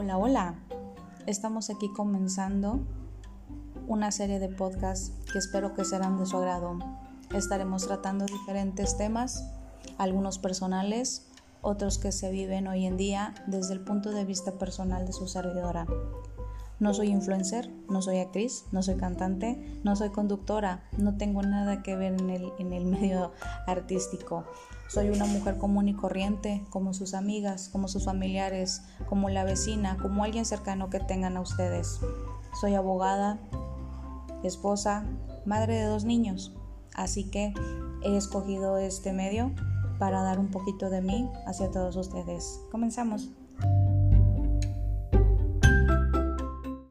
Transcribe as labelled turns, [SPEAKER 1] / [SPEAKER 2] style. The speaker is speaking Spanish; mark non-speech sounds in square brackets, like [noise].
[SPEAKER 1] Hola, hola. Estamos aquí comenzando una serie de podcasts que espero que serán de su agrado. Estaremos tratando diferentes temas, algunos personales, otros que se viven hoy en día desde el punto de vista personal de su servidora. No soy influencer, no soy actriz, no soy cantante, no soy conductora, no tengo nada que ver en el, en el [laughs] medio artístico. Soy una mujer común y corriente, como sus amigas, como sus familiares, como la vecina, como alguien cercano que tengan a ustedes. Soy abogada, esposa, madre de dos niños, así que he escogido este medio para dar un poquito de mí hacia todos ustedes. Comenzamos.